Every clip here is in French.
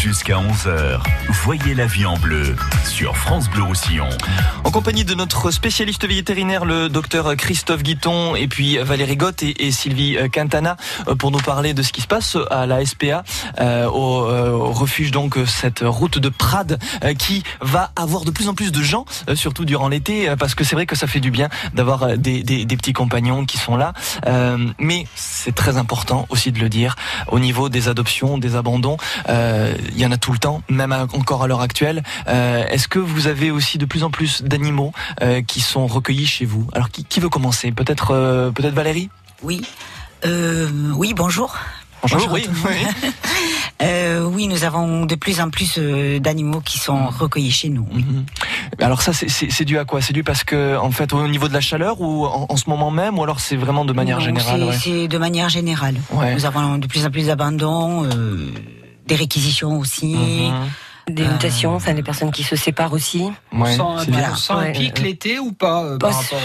Jusqu'à 11h, voyez la vie en bleu sur France Bleu Roussillon. En compagnie de notre spécialiste vétérinaire, le docteur Christophe Guiton, et puis Valérie Gott et, Sylvie Quintana, euh, pour nous parler de ce qui se passe à la SPA, euh, au, euh, refuge donc cette route de Prades qui va avoir de plus en plus de gens, surtout durant l'été, parce que c'est vrai que ça fait du bien d'avoir des, petits compagnons qui sont là. mais c'est très important aussi de le dire, au niveau des adoptions, des abandons, il y en a tout le temps, même encore à l'heure actuelle. Est-ce que vous avez aussi de plus en plus d'animaux qui sont recueillis chez vous? Alors qui, qui veut commencer? Peut-être peut-être Valérie? Oui. Euh, oui, bonjour. Bonjour, oui. euh, oui, nous avons de plus en plus euh, d'animaux qui sont recueillis chez nous. Mhm. Alors ça, c'est dû à quoi? C'est dû parce que, en fait, au niveau de la chaleur ou en, ce moment même, ou alors c'est vraiment de manière générale C'est de manière générale. Nous avons de plus en plus d'abandons, euh, des réquisitions aussi. Mhm des mutations, enfin des personnes qui se séparent aussi. Ouais, on sent un, pic l'été ou pas euh, par rapport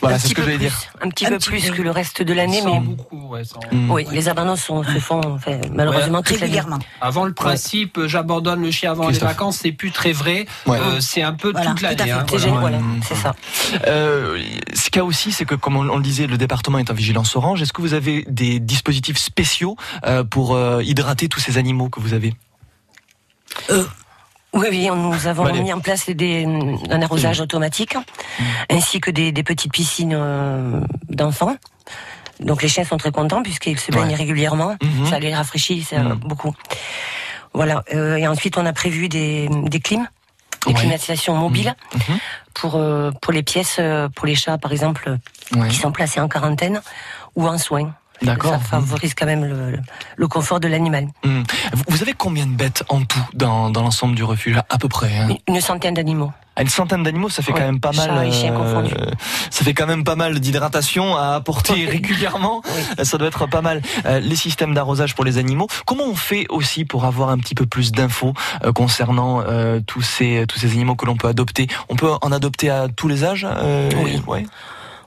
Voilà, c'est ce que je voulais dire. Un petit peu plus que le reste de l'année, mais beaucoup, ouais, mm. oui, les abandons sont, se font enfin, malheureusement très régulièrement. Avant le principe, j'abandonne le chien avant les vacances, c'est plus très vrai. Euh, c'est un peu toute l'année. Hein, c'est voilà. c'est ça. Euh, ce qu'il y a aussi, c'est que comme on, le disait, le département est en vigilance orange. Est-ce que vous avez des dispositifs spéciaux pour hydrater tous ces animaux que vous avez? Euh, oui, oui, nous avons mis en place des, un arrosage automatique, ainsi que des, petites piscines euh, d'enfants. Donc les chiens sont très contents puisqu'ils se baignent régulièrement. Mmh. Ça les rafraîchit ça, mmh. beaucoup. Voilà. Euh, et ensuite, on a prévu des, des clims, des climatisations mobiles pour euh, pour les pièces, pour les chats par exemple, qui sont placés en quarantaine ou en soins. D'accord. Ça favorise quand même le, le confort de l'animal. Mmh. Vous avez combien de bêtes en tout dans, dans l'ensemble du refuge à peu près hein Une centaine d'animaux. À une centaine d'animaux, ça fait quand même pas mal. Euh, ça fait quand même pas mal d'hydratation à apporter régulièrement. Ça doit être pas mal. Euh, les systèmes d'arrosage pour les animaux. Comment on fait aussi pour avoir un petit peu plus d'infos euh, concernant euh, tous ces tous ces animaux que l'on peut adopter? On peut en adopter à tous les âges. oui. Ouais.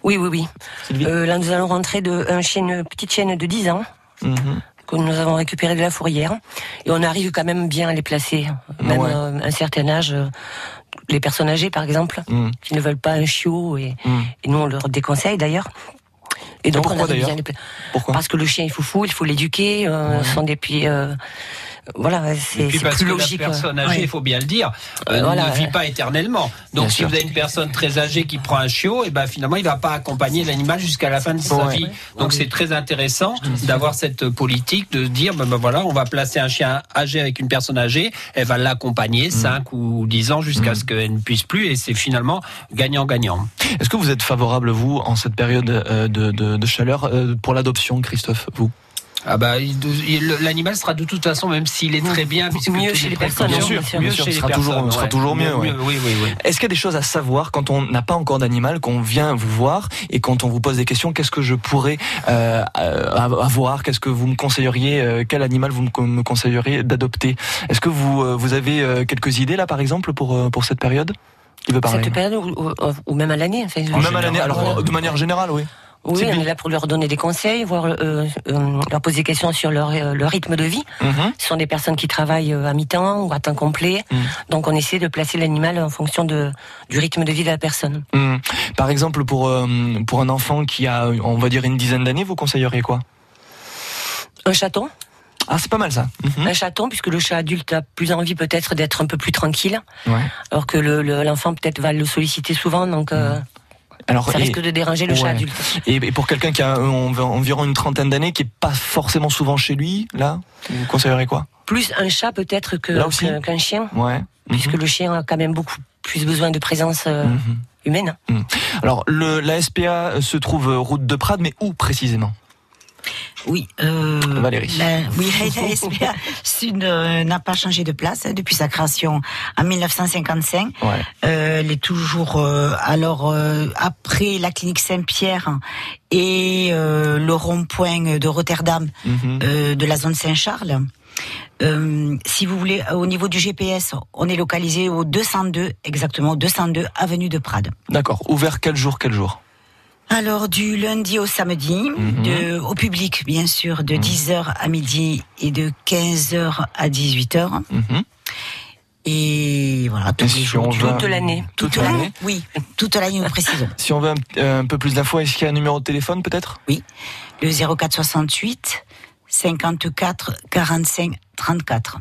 Oui, oui, oui. Là, nous allons rentrer de un petite chienne de 10 ans. Mhm. Que nous avons récupéré de la fourrière et on arrive quand même bien à les placer même à un certain âge euh, les personnes âgées par exemple mhm. qui ne veulent pas un chiot et, mhm. et nous on leur déconseille d'ailleurs et donc pourquoi d'ailleurs Pourquoi Parce que le chien est foufou, il faut l'éduquer. Euh, sont des puis euh, voilà, c'est plus parce logique. La personne âgée, il faut bien le dire, euh, ne vit pas éternellement. Donc, si vous avez une personne très âgée qui prend un chiot, et eh ben finalement, il va pas accompagner l'animal jusqu'à la fin de sa vie. Donc, c'est très intéressant d'avoir cette politique de dire, ben, ben, voilà, on va placer un chien âgé avec une personne âgée, elle va l'accompagner 5 mm. ou 10 ans jusqu'à mm. ce qu'elle ne puisse plus, et c'est finalement gagnant-gagnant. Est-ce que vous êtes favorable, vous, en cette période euh, de, de, de chaleur, euh, pour l'adoption, Christophe, vous? Ah bah, l'animal sera de toute façon, même s'il est très bien, mieux chez les personnes, bien sûr, mieux sûr, sera toujours, sera toujours mieux. oui, oui, oui. Est-ce qu'il y a des choses à savoir quand on n'a pas encore d'animal, qu'on vient vous voir et quand on vous pose des questions, qu'est-ce que je pourrais euh, avoir, qu'est-ce que vous me conseilleriez, euh, quel animal vous me conseilleriez d'adopter? Est-ce que vous euh, vous avez euh, quelques idées là, par exemple, pour pour cette période? Qui veut parler? Cette période ou, ou, même à l'année, enfin, même à l'année. Alors de manière générale, oui. Oui, on est là pour leur donner des conseils, voir, euh, euh, leur poser des questions sur leur, euh, leur rythme de vie. Mhm. Ce sont des personnes qui travaillent à mi-temps ou à temps complet. Mhm. Donc on essaie de placer l'animal en fonction de, du rythme de vie de la personne. Mhm. Par exemple, pour, pour un enfant qui a, on va dire, une dizaine d'années, vous conseilleriez quoi? Un chaton. Ah, c'est pas mal ça. Un chaton, puisque le chat adulte a plus envie peut-être d'être un peu plus tranquille, ouais. alors que l'enfant peut-être va le solliciter souvent, donc alors, ça risque de déranger le chat adulte. Et, pour quelqu'un qui a environ une trentaine d'années, qui est pas forcément souvent chez lui, là, vous conseillerez quoi? Plus un chat peut-être que qu'un chien. Ouais. Puisque mhm. le chien a quand même beaucoup plus besoin de présence euh, mhm. humaine. Mhm. Alors, le, la SPA se trouve route de Prades, mais où précisément? Oui. Euh, Valérie. oui, la SPA Sud euh, n'a pas changé de place hein, depuis sa création en 1955. Ouais. Euh, elle est toujours euh, alors après la clinique Saint-Pierre et le rond-point de Rotterdam mhm. de la zone Saint-Charles. si vous voulez, au niveau du GPS, on est localisé au 202, exactement, 202 avenue de Prades. D'accord. Ouvert quel jour, quel jour? Alors du lundi au samedi, mhm. de, au public bien sûr, de 10h mhm. à midi et de 15h à 18h. Mhm. Et voilà, tous les jours, toute l'année. Toute, l'année Oui, toute l'année, nous précisons. Si on veut un, peu plus d'infos, est-ce qu'il y a un numéro de téléphone peut-être? Oui, le 0468 54 45 34.